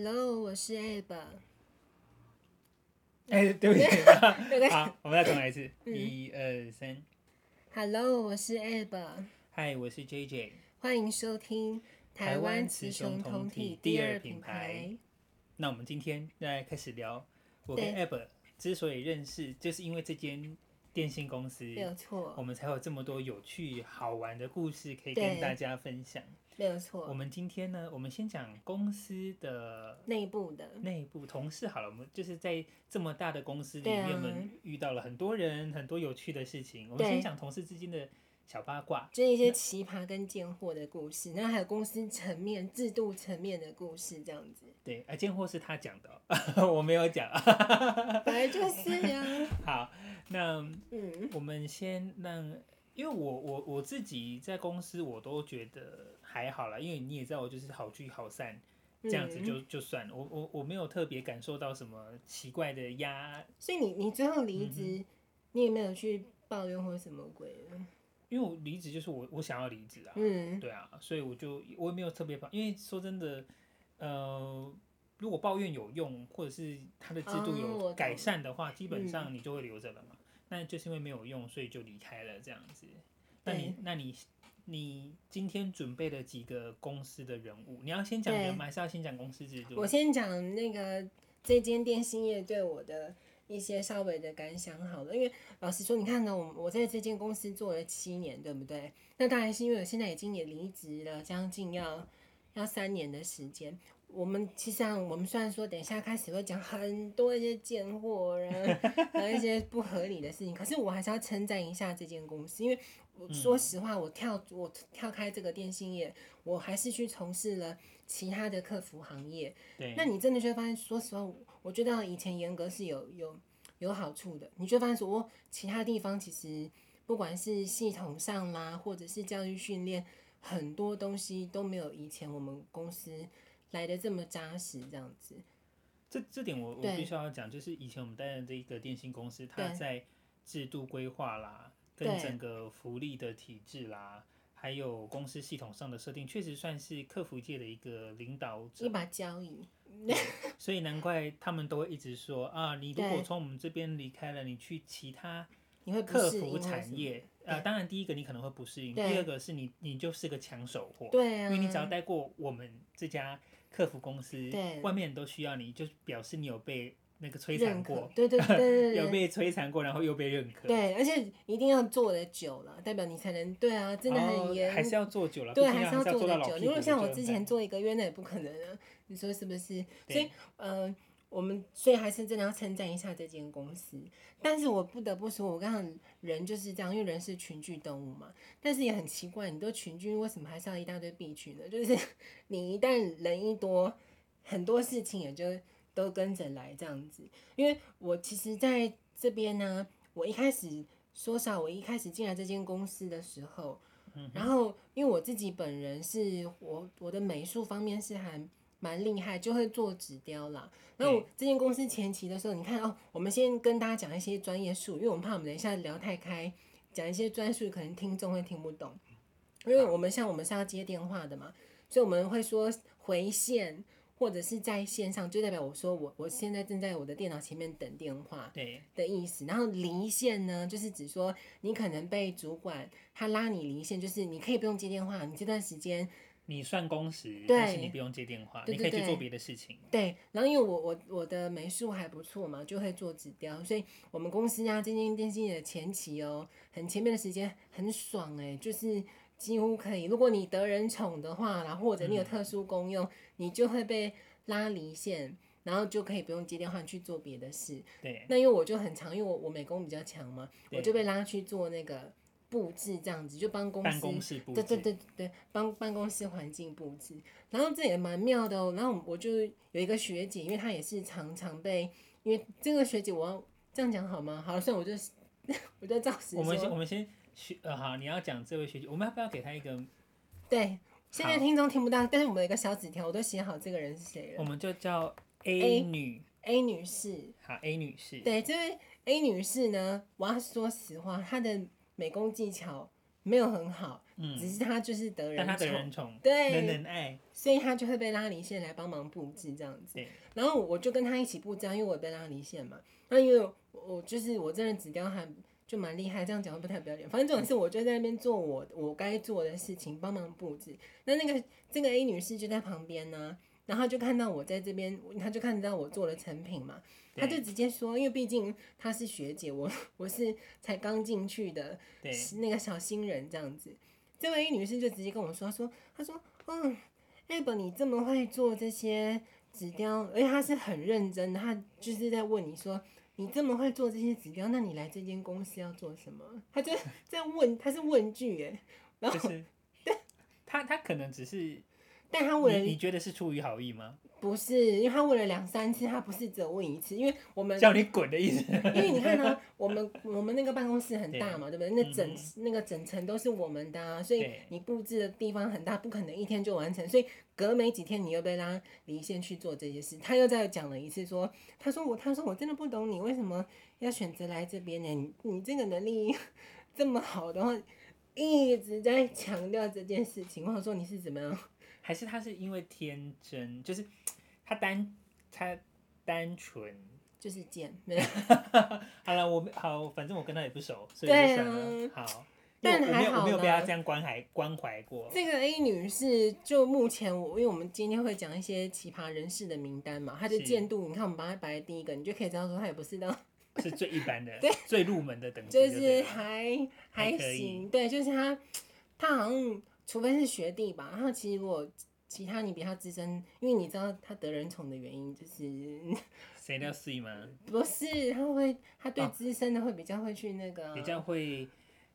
Hello，我是 Ab。哎，对不起，好，我们再重来一次，一二三。Hello，我是 Ab。Hi，我是 JJ。欢迎收听台湾雌雄同体第二品牌。那我们今天来开始聊，我跟 Ab 之所以认识，就是因为这间电信公司，没有错，我们才有这么多有趣好玩的故事可以跟大家分享。没有错。我们今天呢，我们先讲公司的内部的内部同事好了。我们就是在这么大的公司里面，我们遇到了很多人，很多有趣的事情。我们先讲同事之间的小八卦，就一些奇葩跟贱货的故事，然后还有公司层面、制度层面的故事，这样子。对，啊贱货是他讲的，我没有讲。本来就是呀。好，那嗯，我们先让，因为我我我自己在公司，我都觉得。还好啦，因为你也知道我就是好聚好散，这样子就就算了。我我我没有特别感受到什么奇怪的压。所以你你最后离职，你也没有去抱怨或什么鬼？因为我离职就是我我想要离职啊，嗯，对啊，所以我就我也没有特别抱，因为说真的，呃，如果抱怨有用，或者是他的制度有改善的话，基本上你就会留着了嘛。那就是因为没有用，所以就离开了这样子。那你那你。你今天准备了几个公司的人物？你要先讲人吗？还是要先讲公司制度？我先讲那个这间电信业对我的一些稍微的感想好了。因为老实说，你看呢，我我在这间公司做了七年，对不对？那当然是因为我现在已经也离职了，将近要要三年的时间。我们其实上，我们虽然说等一下开始会讲很多一些贱货，然后 一些不合理的事情，可是我还是要称赞一下这间公司，因为。我说实话，我跳我跳开这个电信业，我还是去从事了其他的客服行业。对，那你真的就会发现，说实话，我觉得以前严格是有有有好处的。你就发现说，我其他地方其实不管是系统上啦，或者是教育训练，很多东西都没有以前我们公司来的这么扎实。这样子，这这点我我必须要讲，就是以前我们担任这一个电信公司，它在制度规划啦。跟整个福利的体制啦，还有公司系统上的设定，确实算是客服界的一个领导者，一把交椅。所以难怪他们都会一直说啊，你如果从我们这边离开了，你去其他客服产业啊，当然第一个你可能会不适应，第二个是你你就是个抢手货，对啊，因为你只要待过我们这家客服公司，对，外面都需要你，就表示你有被。那个摧残过，对对对对，有被摧残过，然后又被认可。对，而且一定要做的久了，代表你才能对啊，真的很严。还是要做久了，对，还是要做的久。如果像我之前做一个月，那也不可能啊，你说是不是？所以，呃，我们所以还是真的要称赞一下这间公司。但是我不得不说，我刚刚人就是这样，因为人是群居动物嘛。但是也很奇怪，你都群居，为什么还是要一大堆 B 群呢？就是 你一旦人一多，很多事情也就。都跟着来这样子，因为我其实在这边呢，我一开始说实我一开始进来这间公司的时候，然后因为我自己本人是我我的美术方面是还蛮厉害，就会做纸雕啦。然后我这间公司前期的时候，你看哦，我们先跟大家讲一些专业术语，因为我们怕我们等一下聊太开，讲一些专术可能听众会听不懂，因为我们像我们是要接电话的嘛，所以我们会说回线。或者是在线上，就代表我说我我现在正在我的电脑前面等电话，对的意思。然后离线呢，就是指说你可能被主管他拉你离线，就是你可以不用接电话，你这段时间你算工时，但是你不用接电话，对你可以去做别的事情。对，然后因为我我我的美术还不错嘛，就会做纸雕，所以我们公司啊，今天电信的前期哦，很前面的时间很爽哎、欸，就是。几乎可以，如果你得人宠的话，然后或者你有特殊功用，嗯、你就会被拉离线，然后就可以不用接电话去做别的事。对。那因为我就很常，因为我我美工比较强嘛，我就被拉去做那个布置，这样子就帮公司。办公室布置。对对对对，帮办公室环境布置。然后这也蛮妙的哦。然后我就有一个学姐，因为她也是常常被，因为这个学姐我要这样讲好吗？好，算我就 我就照实说。我们先我们先。学呃好，你要讲这位学姐，我们要不要给她一个？对，现在听众听不到，但是我们有一个小纸条，我都写好这个人是谁了。我们就叫 A 女 A, A 女士。好，A 女士。对，这位 A 女士呢，我要说实话，她的美工技巧没有很好，嗯，只是他就是得人宠，但他得人宠，对，人人爱，所以他就会被拉离线来帮忙布置这样子。对，然后我就跟他一起布置，因为我被拉离线嘛。那因为我就是我真的纸雕还就蛮厉害，这样讲不太不要脸。反正这种事，我就在那边做我我该做的事情，帮忙布置。那那个这个 A 女士就在旁边呢、啊。然后就看到我在这边，她就看到我做的成品嘛，他就直接说，因为毕竟她是学姐，我 我是才刚进去的，那个小新人这样子。这位女士就直接跟我说，她说，她说，嗯，Ab 你这么会做这些纸雕，而且她是很认真的，她就是在问你说，你这么会做这些纸雕，那你来这间公司要做什么？她就 在问，她是问句耶，然后，就是、对，她她可能只是。但他问你觉得是出于好意吗？不是，因为他问了两三次，他不是只有问一次，因为我们叫你滚的意思。因为你看呢，我们我们那个办公室很大嘛，对，对不对？那整、嗯、那个整层都是我们的、啊，所以你布置的地方很大，不可能一天就完成，所以隔没几天你又被拉离线去做这些事。他又再讲了一次说，说他说我他说我真的不懂你为什么要选择来这边呢？你你这个能力 这么好的话，一直在强调这件事情。或者说你是怎么样？还是他是因为天真，就是他单他单纯就是贱，没有。好了，我好，反正我跟他也不熟，所以就算了。啊、好，但还好我，我没有被他这样关怀关怀过。这个 A 女士，就目前我，因为我们今天会讲一些奇葩人士的名单嘛，她的见度，你看我们把她摆在第一个，你就可以知道说她也不是那 是最一般的，对，最入门的等级，就是还还行，对，就是她，她好像。除非是学弟吧，然后其实如果其他你比他资深，因为你知道他得人宠的原因就是 谁要睡吗？不是，他会他对资深的会比较会去那个，比较会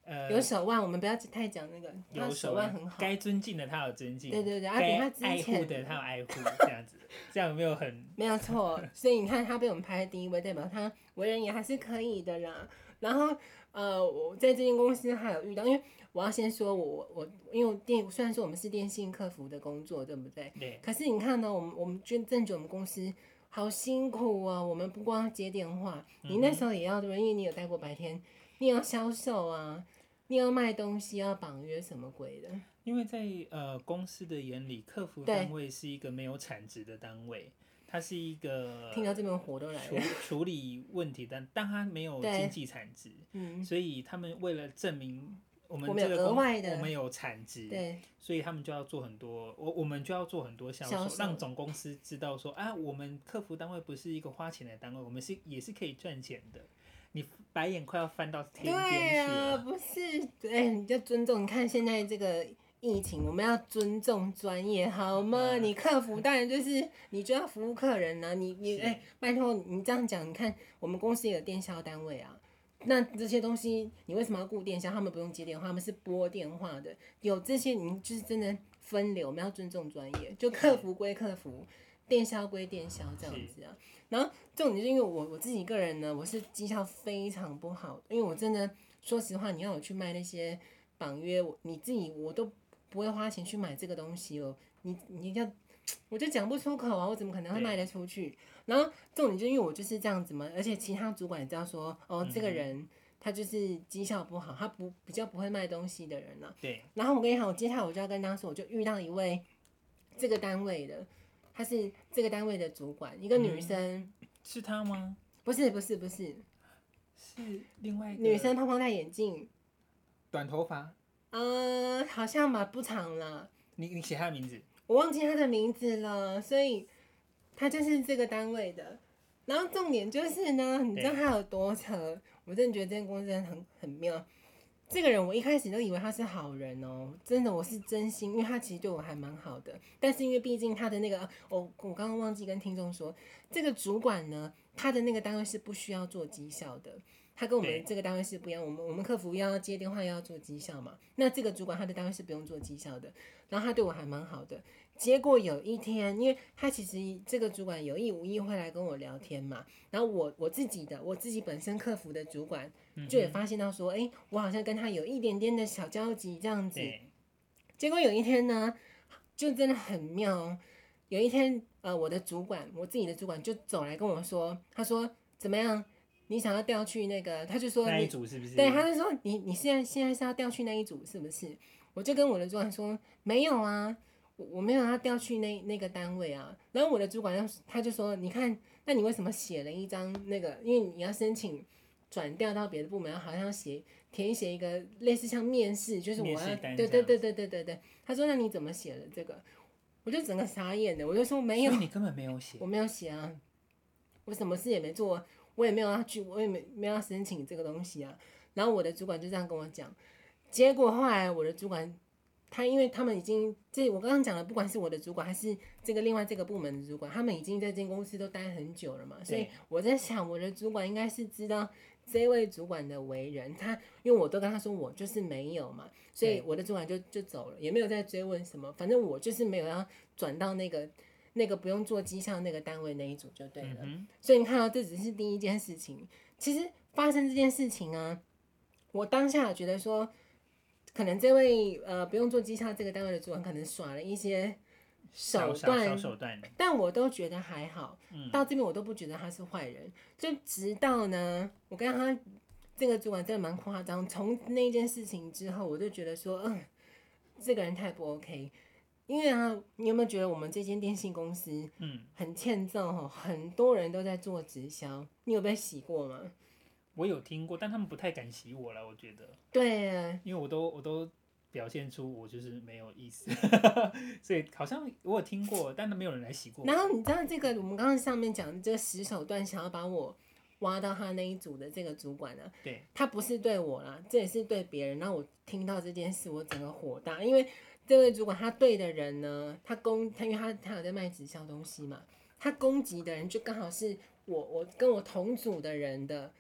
呃有手腕，我们不要太讲那个，他手腕很好，该尊敬的他有尊敬，对对对，该爱护的他有爱护，这样子，这样有没有很没有错？所以你看他被我们排在第一位，代表他为人也还是可以的啦。然后呃，我在这间公司还有遇到，因为。我要先说我，我我因为电虽然说我们是电信客服的工作，对不对？对。可是你看呢，我们我们正正觉我们公司好辛苦啊！我们不光接电话，你那时候也要对，因为你有待过白天，你要销售啊，你要卖东西，要绑约什么鬼的。因为在呃公司的眼里，客服单位是一个没有产值的单位，它是一个听到这边火都来了，处 处理问题，但但它没有经济产值，嗯，所以他们为了证明。我们这个公，我们有产值，对，所以他们就要做很多，我我们就要做很多销售，让总公司知道说啊，我们客服单位不是一个花钱的单位，我们是也是可以赚钱的。你白眼快要翻到天边去了。对啊，不是，对，你就尊重。你看现在这个疫情，我们要尊重专业，好吗？嗯、你客服当然就是你就要服务客人啊，你你哎，拜托你这样讲，你看我们公司也有电销单位啊。那这些东西，你为什么要顾电销？他们不用接电话，他们是拨电话的。有这些，你就是真的分流，我们要尊重专业。就客服归客服，电销归电销，这样子啊。然后这种就是因为我我自己个人呢，我是绩效非常不好，因为我真的说实话，你要我去卖那些绑约，你自己我都不会花钱去买这个东西哦。你你要。我就讲不出口啊，我怎么可能会卖得出去？然后重点就因为我就是这样子嘛，而且其他主管也知道说，哦，这个人他就是绩效不好，他不比较不会卖东西的人了。对。然后我跟你讲，我接下来我就要跟他说，我就遇到一位这个单位的，他是这个单位的主管，一个女生。嗯、是他吗？不是，不是，不是，是另外一个女生，胖胖戴眼镜，短头发。呃，好像吧，不长了。你你写他的名字。我忘记他的名字了，所以他就是这个单位的。然后重点就是呢，你知道他有多扯？我真的觉得这间公司真的很很妙。这个人我一开始都以为他是好人哦，真的我是真心，因为他其实对我还蛮好的。但是因为毕竟他的那个，我我刚刚忘记跟听众说，这个主管呢，他的那个单位是不需要做绩效的。他跟我们这个单位是不一样，我们我们客服要接电话要做绩效嘛，那这个主管他的单位是不用做绩效的，然后他对我还蛮好的。结果有一天，因为他其实这个主管有意无意会来跟我聊天嘛，然后我我自己的我自己本身客服的主管就也发现到说，哎、欸，我好像跟他有一点点的小交集这样子。结果有一天呢，就真的很妙。有一天，呃，我的主管，我自己的主管就走来跟我说，他说怎么样？你想要调去那个，他就说那一组是不是？对，他就说你你现在现在是要调去那一组是不是？我就跟我的主管说没有啊，我我没有要调去那那个单位啊。然后我的主管他他就说，你看，那你为什么写了一张那个？因为你要申请转调到别的部门，好像写填写一个类似像面试，就是我要对对对对对对对。他说那你怎么写了这个？我就整个傻眼的，我就说没有，你根本没有写，我没有写啊，我什么事也没做。我也没有要去，我也没没有要申请这个东西啊。然后我的主管就这样跟我讲，结果后来我的主管，他因为他们已经这我刚刚讲的，不管是我的主管还是这个另外这个部门的主管，他们已经在这间公司都待很久了嘛。所以我在想，我的主管应该是知道这位主管的为人，他因为我都跟他说我就是没有嘛，所以我的主管就就走了，也没有再追问什么，反正我就是没有要转到那个。那个不用做绩效那个单位那一组就对了，嗯、所以你看到这只是第一件事情。其实发生这件事情啊，我当下觉得说，可能这位呃不用做绩效这个单位的主管可能耍了一些手段，手段，但我都觉得还好。嗯、到这边我都不觉得他是坏人，就直到呢，我跟他这个主管真的蛮夸张。从那件事情之后，我就觉得说，嗯，这个人太不 OK。因为啊，你有没有觉得我们这间电信公司，嗯，很欠揍哈？很多人都在做直销，你有被洗过吗？我有听过，但他们不太敢洗我了，我觉得。对啊，因为我都我都表现出我就是没有意思，所以好像我有听过，但都没有人来洗过。然后你知道这个，我们刚刚上面讲的这个死手段，想要把我挖到他那一组的这个主管呢、啊？对，他不是对我啦，这也是对别人。然后我听到这件事，我整个火大，因为。这位主管他对的人呢，他攻他，因为他他有在卖直销东西嘛，他攻击的人就刚好是我我跟我同组的人的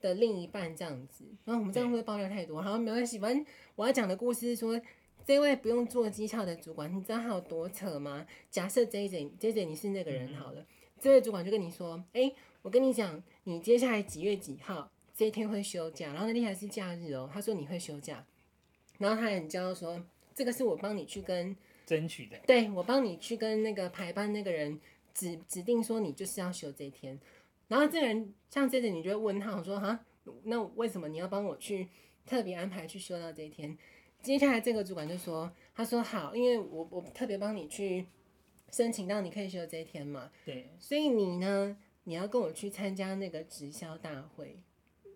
的另一半这样子。然后我们这样会不会爆料太多？好，没关系，反正我要讲的故事是说，这位不用做绩效的主管，你知道他有多扯吗？假设 J J J J 你是那个人好了，嗯、这位主管就跟你说，哎，我跟你讲，你接下来几月几号这一天会休假，然后那天还是假日哦。他说你会休假，然后他很骄傲说。这个是我帮你去跟争取的，对，我帮你去跟那个排班那个人指指定说你就是要休这一天，然后这个人像这个你就会问他，我说哈，那为什么你要帮我去特别安排去休到这一天？接下来这个主管就说，他说好，因为我我特别帮你去申请到你可以休这一天嘛，对，所以你呢，你要跟我去参加那个直销大会，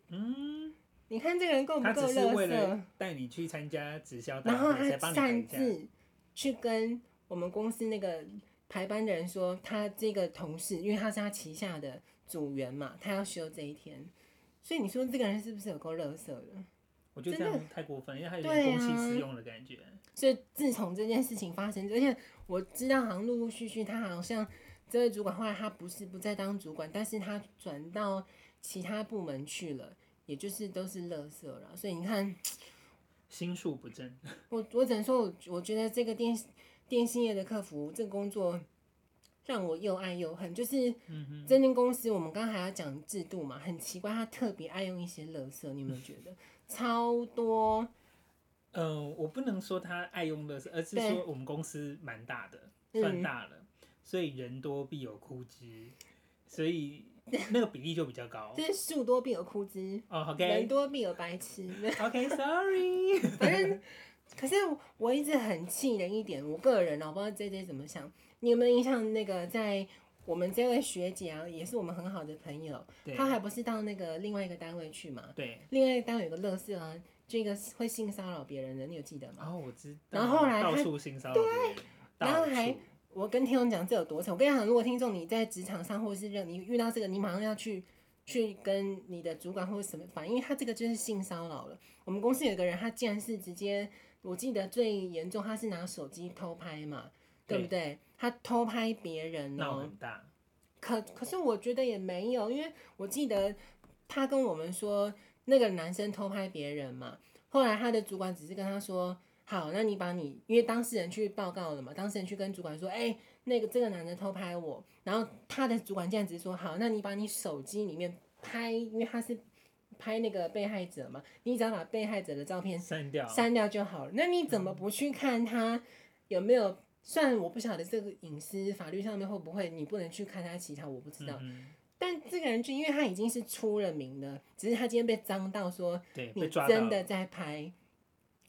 嗯。你看这个人够不够乐色？他只是为了带你去参加直销大会，然后他擅自去跟我们公司那个排班的人说，他这个同事，因为他是他旗下的组员嘛，他要休这一天。所以你说这个人是不是有够乐色的？我觉得这样太过分，因为他有点公器私用的感觉。啊、所以自从这件事情发生，而且我知道好像陆陆续续，他好像这位主管后来他不是不再当主管，但是他转到其他部门去了。也就是都是垃圾了，所以你看，心术不正。我我只能说，我我觉得这个电电信业的客服这个工作让我又爱又恨。就是，这间公司我们刚刚还要讲制度嘛，很奇怪，他特别爱用一些垃圾，你有没有觉得？超多。嗯、呃，我不能说他爱用垃圾，而是说我们公司蛮大的，算大了，嗯、所以人多必有枯枝，所以。那个比例就比较高，就是树多必有枯枝，人多必有白痴，OK，Sorry，反正，可是我一直很气人一点，我个人我不知道 JJ 怎么想，你有没有印象？那个在我们这位学姐啊，也是我们很好的朋友，她还不是到那个另外一个单位去嘛？对，另外一个单位有个乐色啊，这个会性骚扰别人的，你有记得吗？哦，我知道。然后后来到处性骚扰，对，然后还。我跟听众讲这有多惨，我跟你讲，如果听众你在职场上或是任你遇到这个，你马上要去去跟你的主管或者什么反映，因为他这个就是性骚扰了。我们公司有一个人，他竟然是直接，我记得最严重，他是拿手机偷拍嘛，对，对不对？他偷拍别人哦、喔，可可是我觉得也没有，因为我记得他跟我们说那个男生偷拍别人嘛，后来他的主管只是跟他说。好，那你把你因为当事人去报告了嘛？当事人去跟主管说，哎、欸，那个这个男的偷拍我，然后他的主管这样子说，好，那你把你手机里面拍，因为他是拍那个被害者嘛，你只要把被害者的照片删掉，删掉就好了。那你怎么不去看他有没有？虽然我不晓得这个隐私法律上面会不会，你不能去看他其他，我不知道。但这个人就因为他已经是出了名的，只是他今天被脏到说，对，你真的在拍，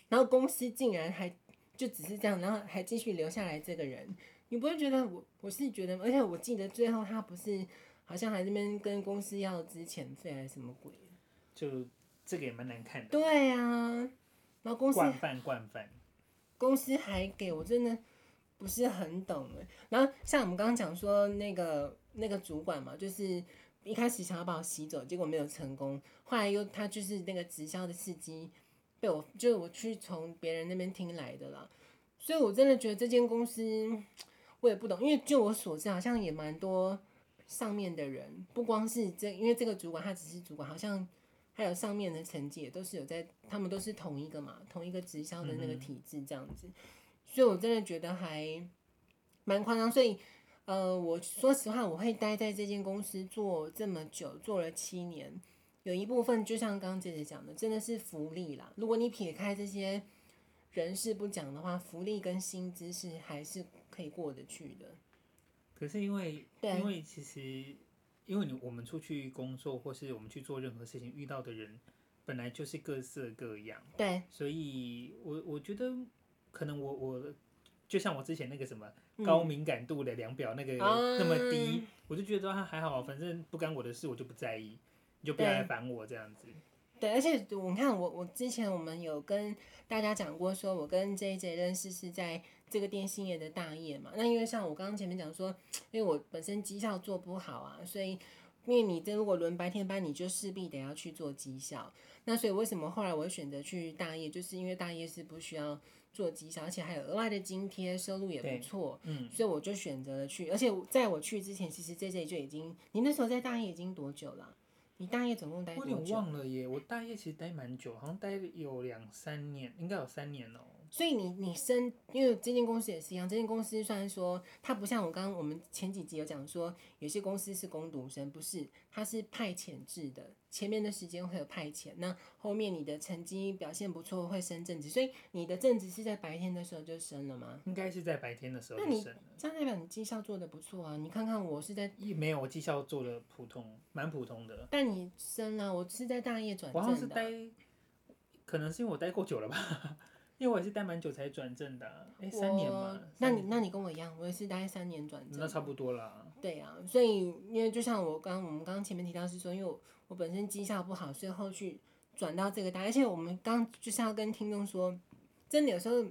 然后公司竟然还就只是这样，然后还继续留下来这个人，你不会觉得我我是觉得，而且我记得最后他不是好像还在那边跟公司要资遣费还是什么鬼？就这个也蛮难看的。对啊，然后公司惯犯惯犯，公司还给我真的不是很懂哎。然后像我们刚刚讲说那个。那个主管嘛，就是一开始想要把我吸走，结果没有成功。后来又他就是那个直销的司机，被我就是我去从别人那边听来的啦。所以我真的觉得这间公司我也不懂，因为就我所知，好像也蛮多上面的人，不光是这，因为这个主管他只是主管，好像还有上面的层级也都是有在，他们都是同一个嘛，同一个直销的那个体制这样子。所以我真的觉得还蛮夸张，所以。呃，我说实话，我会待在这间公司做这么久，做了七年，有一部分就像刚刚姐姐讲的，真的是福利啦。如果你撇开这些人事不讲的话，福利跟薪资是还是可以过得去的。可是因为，因为其实，因为你我们出去工作，或是我们去做任何事情，遇到的人本来就是各色各样，对，所以我我觉得可能我我就像我之前那个什么。高敏感度的量表那个那么低，嗯、我就觉得他还好，反正不干我的事，我就不在意，你就不要来烦我这样子。对，而且我看我我之前我们有跟大家讲过，说我跟 JJ 认识是在这个电信业的大业嘛。那因为像我刚刚前面讲说，因为我本身绩效做不好啊，所以因为你这如果轮白天班，你就势必得要去做绩效。那所以为什么后来我会选择去大业，就是因为大业是不需要。做绩效，而且还有额外的津贴，收入也不错，嗯，所以我就选择了去。而且在我去之前，其实 JJ 就已经，你那时候在大业已经多久了？你大业总共待多久？我有点忘了耶，我大业其实待蛮久，好像待有两三年，应该有三年哦。所以你你升，因为这间公司也是一样，这间公司虽然说它不像我刚刚我们前几集有讲说，有些公司是攻读生，不是，它是派遣制的，前面的时间会有派遣，那后面你的成绩表现不错会升正职，所以你的正职是在白天的时候就升了吗？应该是在白天的时候就升了。那你这样代表你绩效做的不错啊？你看看我是在没有，我绩效做的普通，蛮普通的。但你升了，我是在大业转正的。我好像是待，可能是因为我待够久了吧。因为我也是待蛮久才转正的，啊，哎，三年嘛。那你那你跟我一样，我也是待三年转正。那差不多啦。对啊，所以因为就像我刚我们刚刚前面提到是说，因为我我本身绩效不好，所以后续转到这个单，而且我们刚就是要跟听众说，真的有时候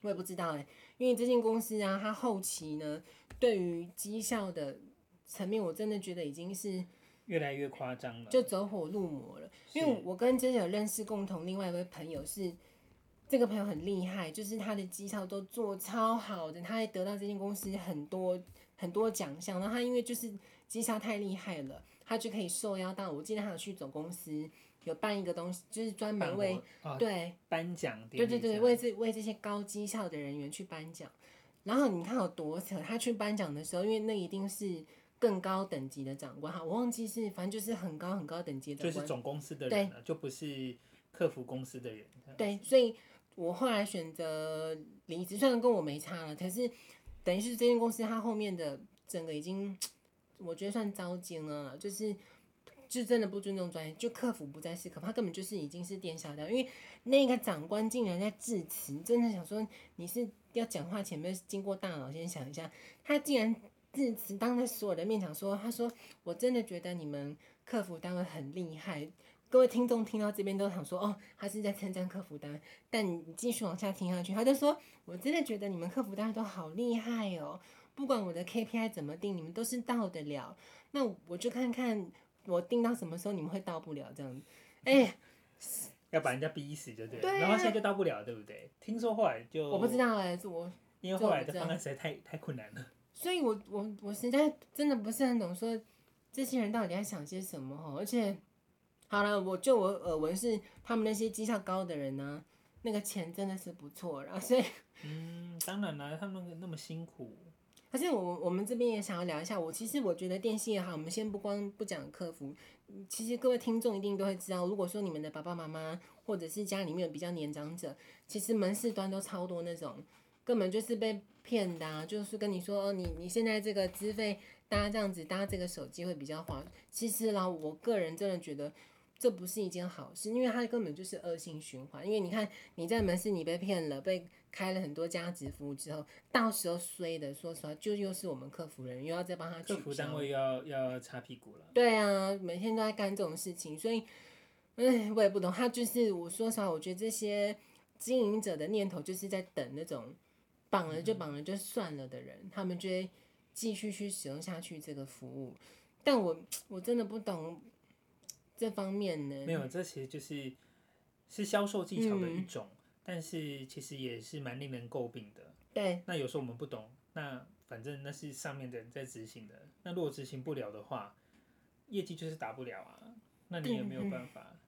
我也不知道哎，因为这间公司啊，它后期呢对于绩效的层面，我真的觉得已经是越来越夸张了，就走火入魔了。因为我跟真的有认识共同另外一位朋友是。这个朋友很厉害，就是他的绩效都做超好的，他还得到这间公司很多很多奖项。然后他因为就是绩效太厉害了，他就可以受邀到。我记得他有去总公司有办一个东西，就是专门为、哦、对颁奖，对对对，为这为这些高绩效的人员去颁奖。然后你看有多扯，他去颁奖的时候，因为那一定是更高等级的长官哈，我忘记是反正就是很高很高等级的长官，就是总公司的人就不是客服公司的人。对，所以。我后来选择离职，虽然跟我没差了，可是等于是这间公司它后面的整个已经，我觉得算糟践了，就是就真的不尊重专业，就客服不再是客服，他根本就是已经是店小二，因为那个长官竟然在致辞，真的想说你是要讲话前面经过大脑先想一下，他竟然致辞当着所有的面讲说，他说我真的觉得你们客服单位很厉害。各位听众听到这边都想说，哦，他是在称赞客服单，但你继续往下听下去，他就说，我真的觉得你们客服单都好厉害哦，不管我的 KPI 怎么定，你们都是到得了。那我就看看我定到什么时候你们会到不了这样子，哎、欸，要把人家逼死就对了，对啊、然后现在就到不了，对不对？听说后来就我不知道哎、欸，我因为后来的方案实在太太困难了，所以我我我实在真的不是很懂说这些人到底在想些什么哦，而且。好了，我就我耳闻是他们那些绩效高的人呢、啊，那个钱真的是不错，然后所以，嗯，当然了，他们那么辛苦。可是我我们这边也想要聊一下，我其实我觉得电信也好，我们先不光不讲客服，其实各位听众一定都会知道，如果说你们的爸爸妈妈或者是家里面有比较年长者，其实门市端都超多那种，根本就是被骗的、啊，就是跟你说，哦，你你现在这个资费。搭这样子搭这个手机会比较划。其实啦，我个人真的觉得这不是一件好事，因为它根本就是恶性循环。因为你看你在门市你被骗了，被开了很多加值服务之后，到时候衰的，说实话就又是我们客服人又要再帮他。客服单位要要擦屁股了。对啊，每天都在干这种事情，所以，哎，我也不懂。他就是我说实话，我觉得这些经营者的念头就是在等那种。绑了就绑了就算了的人，嗯、他们就会继续去使用下去这个服务，但我我真的不懂这方面呢。没有，这其实就是是销售技巧的一种，嗯、但是其实也是蛮令人诟病的。对，那有时候我们不懂，那反正那是上面的人在执行的，那如果执行不了的话，业绩就是达不了啊，那你也没有办法。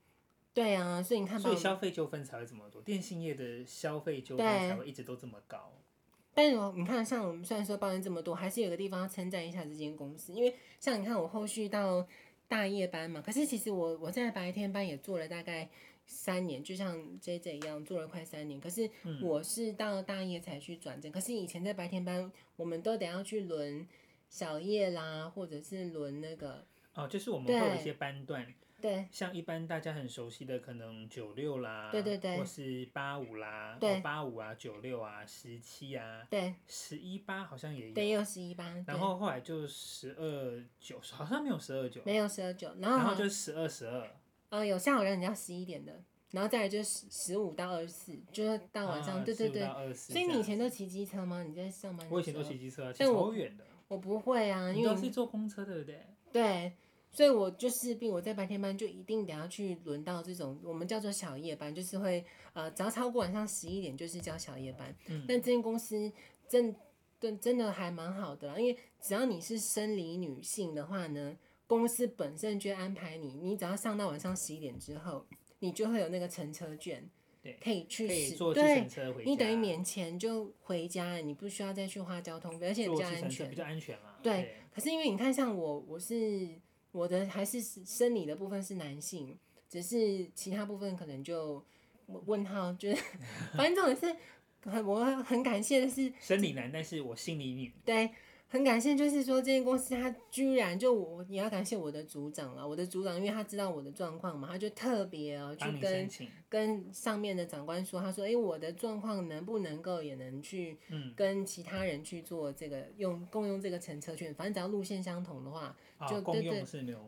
对啊，所以你看，所以消费纠纷才会这么多，电信业的消费纠纷才会一直都这么高。但是你看，像我们虽然说抱怨这么多，还是有个地方要称赞一下这间公司，因为像你看我后续到大夜班嘛，可是其实我我在白天班也做了大概三年，就像 JJ 一样做了快三年，可是我是到大夜才去转正，可是以前在白天班，我们都得要去轮小夜啦，或者是轮那个哦，就是我们会有一些班段。对，像一般大家很熟悉的，可能九六啦，对对对，或是八五啦，对，八五啊，九六啊，十七啊，对，十一八好像也有，对，有十一八，然后后来就十二九，好像没有十二九，没有十二九，然后然后就十二十二，呃，有下午人要十一点的，然后再来就十十五到二十四，就是到晚上，对对对，所以你以前都骑机车吗？你在上班？我以前都骑机车，骑超远的，我不会啊，因为都是坐公车，对不对？对。所以我就势必我在白天班就一定得要去轮到这种我们叫做小夜班，就是会呃只要超过晚上十一点就是叫小夜班。嗯。但这间公司真真真的还蛮好的啦，因为只要你是生理女性的话呢，公司本身就安排你，你只要上到晚上十一点之后，你就会有那个乘车券，对，可以去使坐计程车回你等于免钱就回家了，你不需要再去花交通费，而且比较安全，比较安全。对。可是因为你看，像我我是。我的还是生理的部分是男性，只是其他部分可能就问号，就是 反正这种也是很我很感谢的是生理男，但是我心理女。对，很感谢，就是说这间公司他居然就我也要感谢我的组长了，我的组长因为他知道我的状况嘛，他就特别哦去跟跟上面的长官说，他说哎、欸、我的状况能不能够也能去跟其他人去做这个用共用这个乘车券，反正只要路线相同的话。就对对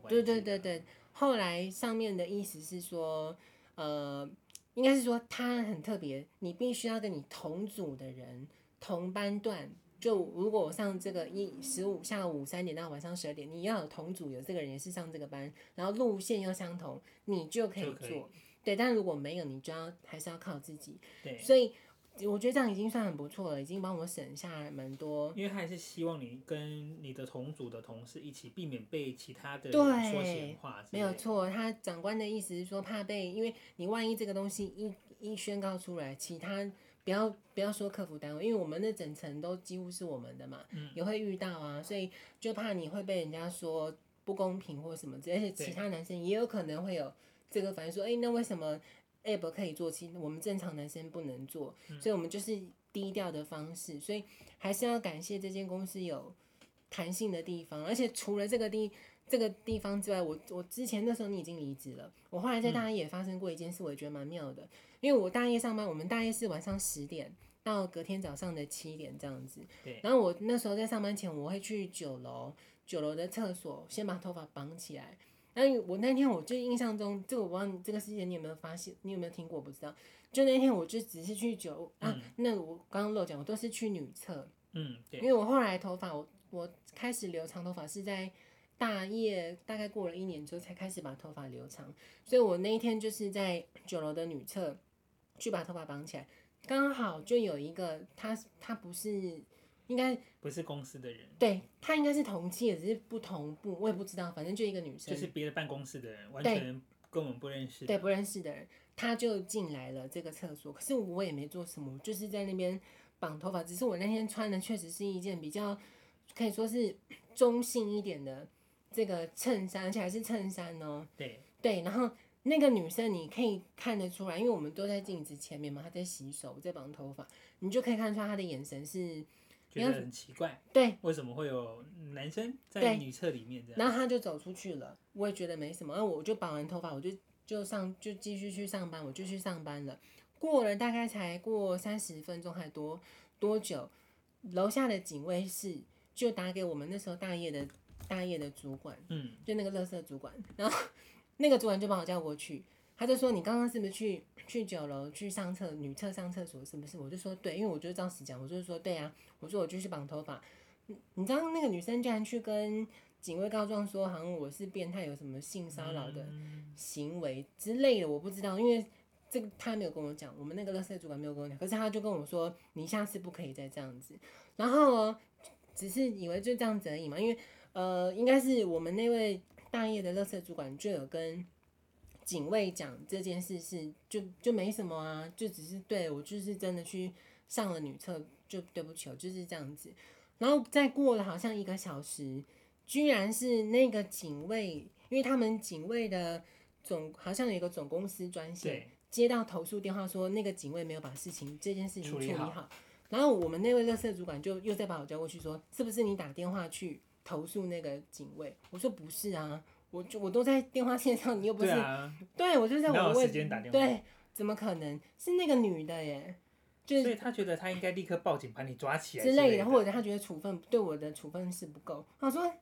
对对对对，后来上面的意思是说，呃，应该是说他很特别，你必须要跟你同组的人同班段，就如果我上这个一十五下午三点到晚上十二点，你要有同组有这个人也是上这个班，然后路线又相同，你就可以做。以对，但如果没有，你就要还是要靠自己。对，所以。我觉得这样已经算很不错了，已经帮我省下来蛮多。因为他还是希望你跟你的同组的同事一起，避免被其他的人说闲话。没有错，他长官的意思是说，怕被，因为你万一这个东西一一宣告出来，其他不要不要说客服单位，因为我们那整层都几乎是我们的嘛，嗯、也会遇到啊，所以就怕你会被人家说不公平或什么之类，而且其他男生也有可能会有这个反应，说，哎，那为什么？App 可以做，其实我们正常男生不能做，所以我们就是低调的方式，所以还是要感谢这间公司有弹性的地方。而且除了这个地这个地方之外，我我之前那时候你已经离职了，我后来在大夜也发生过一件事，我也觉得蛮妙的。因为我大夜上班，我们大夜是晚上十点到隔天早上的七点这样子。对然后我那时候在上班前，我会去九楼，九楼的厕所先把头发绑起来。然后我那天我就印象中，这个我不知道这个事情你有没有发现，你有没有听过？我不知道。就那天我就只是去九啊，嗯、那我刚刚漏讲，我都是去女厕。嗯，对。因为我后来头发，我我开始留长头发是在大夜，大概过了一年之后才开始把头发留长，所以我那一天就是在九楼的女厕去把头发绑起来，刚好就有一个他他不是。应该不是公司的人，对，他应该是同期，也只是不同步，我也不知道，反正就一个女生，就是别的办公室的人，完全跟我们不认识，对，不认识的人，他就进来了这个厕所，可是我也没做什么，就是在那边绑头发，只是我那天穿的确实是一件比较可以说是中性一点的这个衬衫，而且还是衬衫哦，对。对，然后那个女生你可以看得出来，因为我们都在镜子前面嘛，她在洗手，在绑头发，你就可以看出来她的眼神是。觉得很奇怪，对，为什么会有男生在女厕里面这样？然后他就走出去了，我也觉得没什么，然后我就绑完头发，我就就上就继续去上班，我就去上班了。过了大概才过三十分钟还多多久，楼下的警卫室就打给我们那时候大业的大业的主管，嗯，就那个垃圾主管，然后那个主管就把我叫过去。他就说：“你刚刚是不是去去酒楼去上厕女厕上厕所是不是？”我就说：“对，因为我就照实讲，我就是说对啊。”我说：“我就去绑头发。”你知道那个女生竟然去跟警卫告状说，好像我是变态，有什么性骚扰的行为之类的，我不知道，因为这个他没有跟我讲，我们那个乐色主管没有跟我讲。可是他就跟我说：“你下次不可以再这样子。”然后只是以为就这样子而已嘛，因为呃，应该是我们那位大业的垃圾主管就有跟。警卫讲这件事是就就没什么啊，就只是对我就是真的去上了女厕，就对不起，就是这样子。然后再过了好像一个小时，居然是那个警卫，因为他们警卫的总好像有一个总公司专线接到投诉电话，说那个警卫没有把事情这件事情处理好。然后我们那位垃圾主管就又再把我叫过去说，是不是你打电话去投诉那个警卫？我说不是啊。我就我都在电话线上，你又不是，对，啊、对我就在我位置，对，怎么可能是那个女的耶？就是，所以他觉得他应该立刻报警把你抓起来之类的，或者他觉得处分对我的处分是不够。他说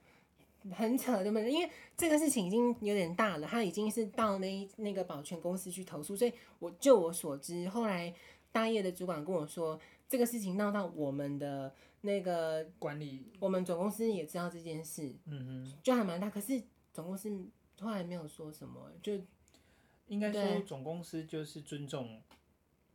很扯，对不对？因为这个事情已经有点大了，他已经是到那那个保全公司去投诉，所以我就我所知，后来大业的主管跟我说，这个事情闹到我们的那个管理，我们总公司也知道这件事，嗯哼，就还蛮大，可是。总公司后来没有说什么，就应该说总公司就是尊重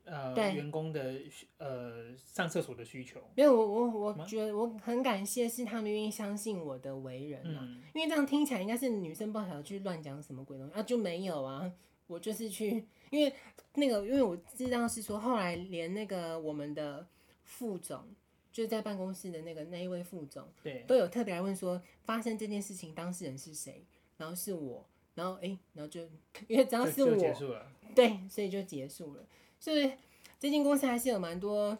呃员工的呃上厕所的需求。没有，我我我觉得我很感谢是他们愿意相信我的为人啊，嗯、因为这样听起来应该是女生不好去乱讲什么鬼东西啊，就没有啊，我就是去，因为那个因为我知道是说后来连那个我们的副总。就是在办公室的那个那一位副总，对，都有特别来问说发生这件事情当事人是谁，然后是我，然后哎、欸，然后就 因为只要是我，结束了，对，所以就结束了。所以这间公司还是有蛮多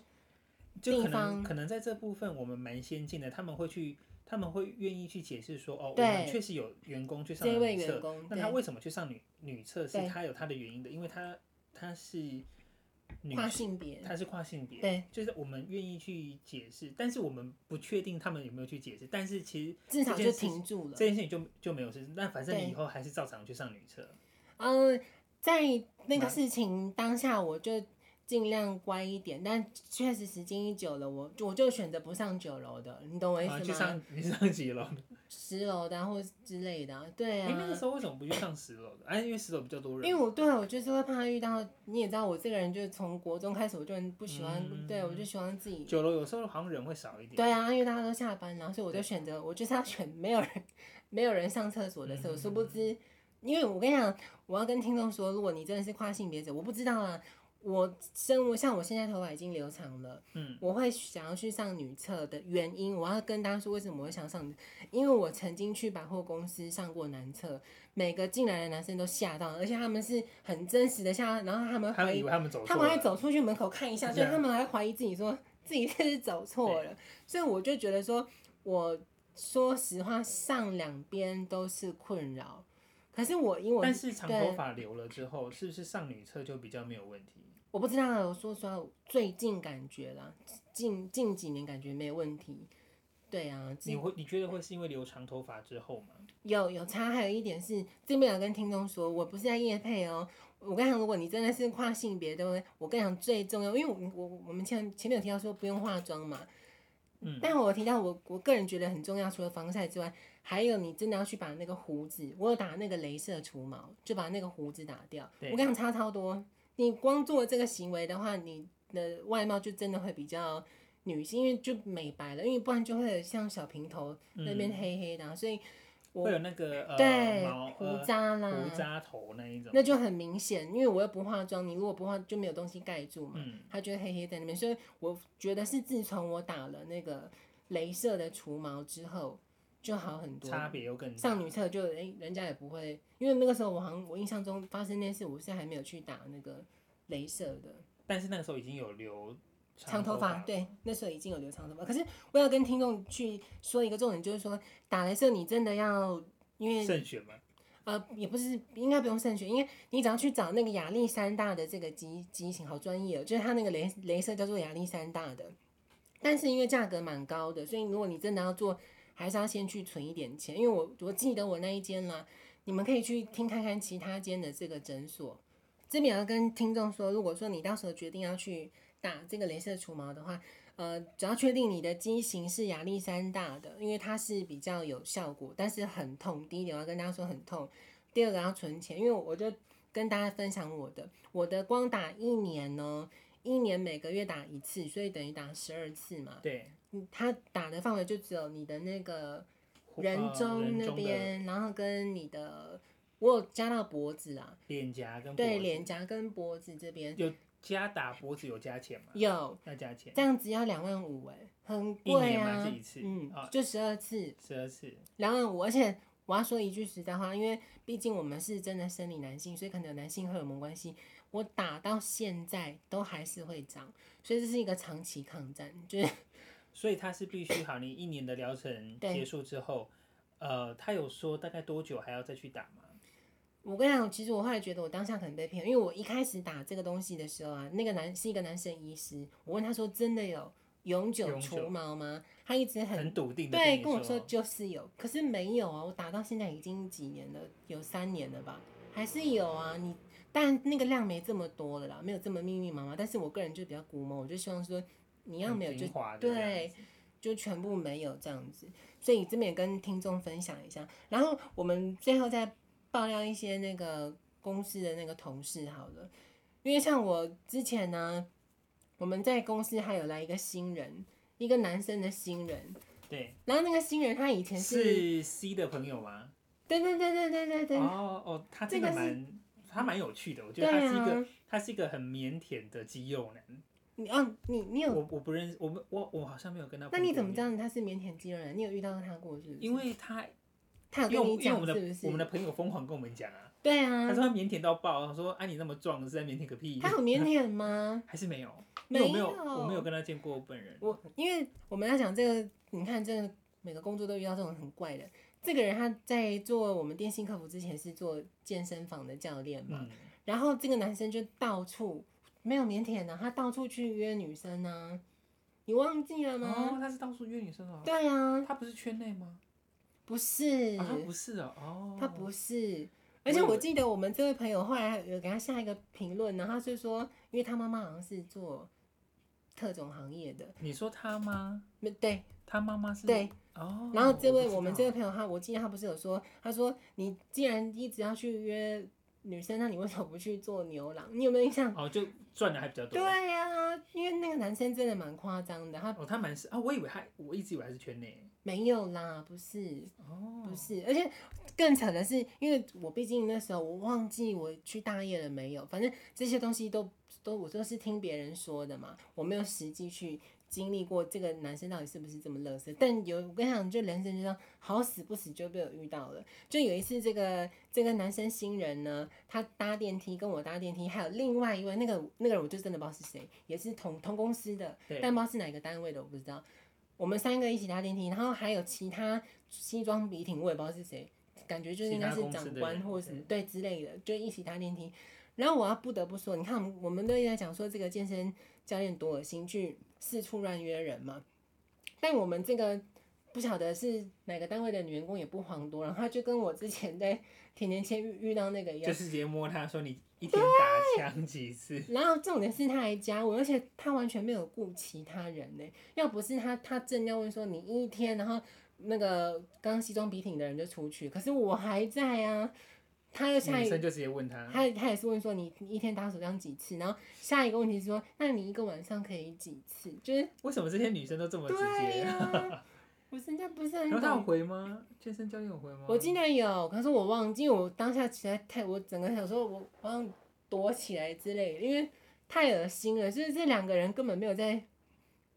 地方，就可能可能在这部分我们蛮先进的，他们会去，他们会愿意去解释说，哦，我们确实有员工去上女厕，那他为什么去上女女厕？是他有他的原因的，因为他他是。跨性别，他是跨性别，对，就是我们愿意去解释，但是我们不确定他们有没有去解释，但是其实至少就停住了，这件事情就就没有事，那反正你以后还是照常去上女厕。嗯，在那个事情当下，我就尽量乖一点，但确实时间一久了，我我就选择不上九楼的，你懂我意思吗？去上你上几楼？十楼的、啊、或之类的、啊，对啊。那个时候为什么不去上十楼的？哎、啊，因为十楼比较多人。因为我对我就是会怕遇到，你也知道我这个人就是从国中开始我就很不喜欢，嗯、对我就喜欢自己。九楼有时候好像人会少一点。对啊，因为大家都下班，然后所以我就选择，我就是要选没有人 没有人上厕所的时候。嗯、殊不知，因为我跟你讲，我要跟听众说，如果你真的是跨性别者，我不知道啊。我生我像我现在头发已经留长了，嗯，我会想要去上女厕的原因，我要跟大家说为什么我会想上，因为我曾经去百货公司上过男厕，每个进来的男生都吓到，而且他们是很真实的吓，然后他们怀疑他们走他们还走出去门口看一下，所以他们还怀疑自己说自己是走错了，所以我就觉得说，我说实话上两边都是困扰，可是我因为我但是长头发留了之后，是不是上女厕就比较没有问题？我不知道，我说实话，最近感觉啦，近近几年感觉没有问题。对啊，你会你觉得会是因为留长头发之后吗？有有差，还有一点是这边要跟听众说，我不是在夜配哦。我跟你讲，如果你真的是跨性别的，我跟你讲最重要，因为我我我们前前面有提到说不用化妆嘛，嗯，但我提到我我个人觉得很重要，除了防晒之外，还有你真的要去把那个胡子，我有打那个镭射除毛，就把那个胡子打掉。对我跟你讲，差超多。你光做这个行为的话，你的外貌就真的会比较女性，因为就美白了，因为不然就会像小平头那边黑黑的，嗯、所以我会有那个呃对毛胡渣啦，胡渣头那一种，那就很明显，因为我又不化妆，你如果不化就没有东西盖住嘛，嗯、它就会黑黑在那边，所以我觉得是自从我打了那个镭射的除毛之后就好很多，差别又更大。上女厕就诶、欸，人家也不会，因为那个时候我好像我印象中发生那事，我是还没有去打那个镭射的。但是那个时候已经有留长头发，对，那时候已经有留长头发。可是我要跟听众去说一个重点，就是说打镭射你真的要因为慎选吗？呃，也不是，应该不用慎选，因为你只要去找那个亚历山大的这个机机型，好专业哦，就是它那个镭镭射叫做亚历山大的，但是因为价格蛮高的，所以如果你真的要做，还是要先去存一点钱。因为我我记得我那一间啦，你们可以去听看看其他间的这个诊所。这边要跟听众说，如果说你到时候决定要去打这个雷射除毛的话，呃，只要确定你的机型是亚历山大的，因为它是比较有效果，但是很痛。第一点我要跟大家说很痛，第二个要存钱，因为我就跟大家分享我的，我的光打一年呢，一年每个月打一次，所以等于打十二次嘛。对，它打的范围就只有你的那个人中那边，然后跟你的，我有加到脖子啊，脸颊跟对脸颊跟脖子这边有。加打脖子有加钱吗？有，要加钱。这样子要两万五哎，很贵啊。嗯，就十二次。十二次。两万五，而且我要说一句实在话，因为毕竟我们是真的生理男性，所以可能有男性荷尔蒙关系，我打到现在都还是会长，所以这是一个长期抗战，就是。所以他是必须好，你一年的疗程结束之后，呃，他有说大概多久还要再去打吗？我跟你讲，其实我后来觉得我当下可能被骗，因为我一开始打这个东西的时候啊，那个男是一个男生医师，我问他说真的有永久除毛吗？他一直很笃定的对跟我说就是有，可是没有啊，我打到现在已经几年了，有三年了吧，还是有啊，你但那个量没这么多了啦，没有这么密密麻麻，但是我个人就比较龟毛，我就希望说你要没有就对，就全部没有这样子，所以这边也跟听众分享一下，然后我们最后再。爆料一些那个公司的那个同事好了，因为像我之前呢，我们在公司还有来一个新人，一个男生的新人。对。然后那个新人他以前是是 C 的朋友吗？对对对对对对对。哦哦，他这个蛮他蛮有趣的，我觉得他是一个、啊、他是一个很腼腆的肌肉男。你哦，你你有我我不认识，我们我我好像没有跟他。那你怎么知道他是腼腆肌肉人？你有遇到他过是不是？因为他。他有跟你讲是不是？我们的朋友疯狂跟我们讲啊。对啊。他说他腼腆到爆，他说啊，你那么壮，是在腼腆个屁。他有腼腆吗？还是没有？没有。我没有，我没有跟他见过本人。我因为我们要讲这个，你看这个每个工作都遇到这种很怪的。这个人他在做我们电信客服之前是做健身房的教练嘛、嗯，然后这个男生就到处没有腼腆呢，他到处去约女生呢。你忘记了吗？哦，他是到处约女生啊。对啊。他不是圈内吗？不是，啊、他不是哦，哦，他不是，而且我记得我们这位朋友后来有给他下一个评论，然后他就说，因为他妈妈好像是做特种行业的。你说他吗？对，他妈妈是。对，哦。然后这位我，我们这位朋友他，我记得他不是有说，他说你既然一直要去约女生，那你为什么不去做牛郎？你有没有印象？哦，就赚的还比较多。对呀、啊，因为那个男生真的蛮夸张的，他哦，他蛮是啊，我以为他，我一直以为他是圈内。没有啦，不是，oh. 不是，而且更惨的是，因为我毕竟那时候我忘记我去大业了没有，反正这些东西都都我都是听别人说的嘛，我没有实际去经历过这个男生到底是不是这么乐色。但有我跟你讲，就人生就这样，好死不死就被我遇到了。就有一次，这个这个男生新人呢，他搭电梯跟我搭电梯，还有另外一位那个那个人，我就真的不知道是谁，也是同同公司的，但不知道是哪个单位的，我不知道。我们三个一起搭电梯，然后还有其他西装笔挺，我也不知道是谁，感觉就是应该是长官或是对之类的，就一起搭电梯。然后我要不得不说，你看我们都一直在讲说这个健身教练多恶心，去四处乱约人嘛。但我们这个不晓得是哪个单位的女员工也不遑多让，然后他就跟我之前在甜甜圈遇遇到那个一样，就是直接摸他说你。一天打枪几次？然后重点是他还加我，而且他完全没有顾其他人呢。要不是他，他正要问说你一天，然后那个刚西装笔挺的人就出去，可是我还在啊。他又下一个就直接问他，他他也是问说你一天打手枪几次？然后下一个问题是说，那你一个晚上可以几次？就是为什么这些女生都这么直接？不是，那不是很。然后他有回吗？健身教练有回吗？我记得有，可是我忘记，我当下实在太，我整个想说，我好像躲起来之类的，因为太恶心了。就是这两个人根本没有在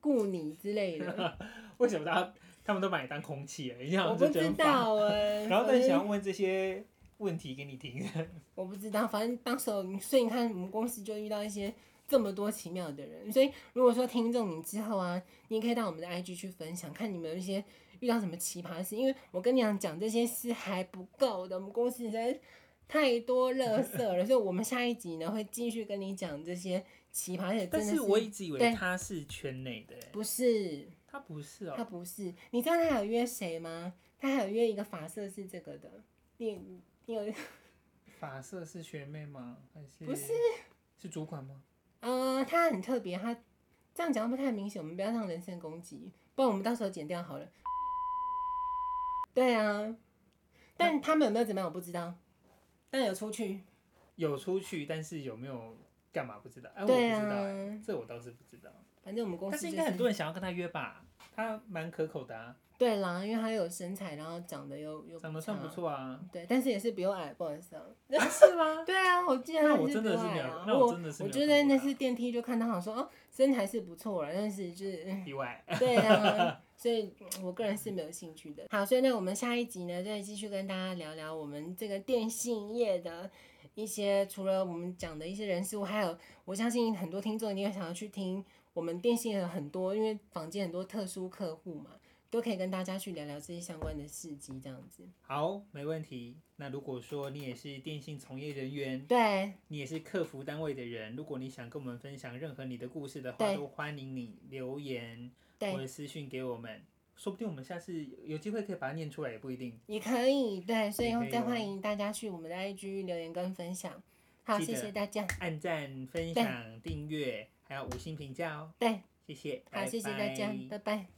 顾你之类的。为什么他他们都把你当空气？我不知道哎。然后但想要问这些问题给你听。我不知道，反正当时候，所以你看，我们公司就遇到一些这么多奇妙的人。所以如果说听众你之后啊，你也可以到我们的 IG 去分享，看你们有一些遇到什么奇葩事。因为我跟你讲，讲这些事还不够的，我们公司实在太多乐色了，所以我们下一集呢会继续跟你讲这些奇葩的。但是我一直以为他是圈内的，不是，他不是哦，他不是。你知道他有约谁吗？他还有约一个发色是这个的，你你有 法社是学妹吗？还是不是？是主管吗？呃，他很特别，他这样讲不太明显，我们不要让人身攻击，不然我们到时候剪掉好了。对啊，但他们有没有怎么样我不知道，但有出去，有出去，但是有没有干嘛不知道？哎，我不知道，这我倒是不知道。反正我们公司，但是应该很多人想要跟他约吧？他蛮可口的啊。对啦，因为他有身材，然后长得又又长得算不错啊。对，但是也是比我矮，不好意思啊。是吗？对啊，我记得他是比我矮啊。那我真的是没有，那我真的是。我觉得那次电梯就看到他说哦，身材是不错了，但是就是意外。对啊，所以我个人是没有兴趣的。好，所以呢，我们下一集呢，再继续跟大家聊聊我们这个电信业的一些，除了我们讲的一些人事物，还有我相信很多听众一定会想要去听我们电信业的很多，因为房间很多特殊客户嘛。都可以跟大家去聊聊这些相关的事迹，这样子。好，没问题。那如果说你也是电信从业人员，对，你也是客服单位的人，如果你想跟我们分享任何你的故事的话，都欢迎你留言或者私讯给我们，说不定我们下次有机会可以把它念出来，也不一定。也可以，对，所以再欢迎大家去我们的 IG 留言跟分享。好，谢谢大家，按赞、分享、订阅，还有五星评价哦。对，谢谢，好，谢谢大家，拜拜。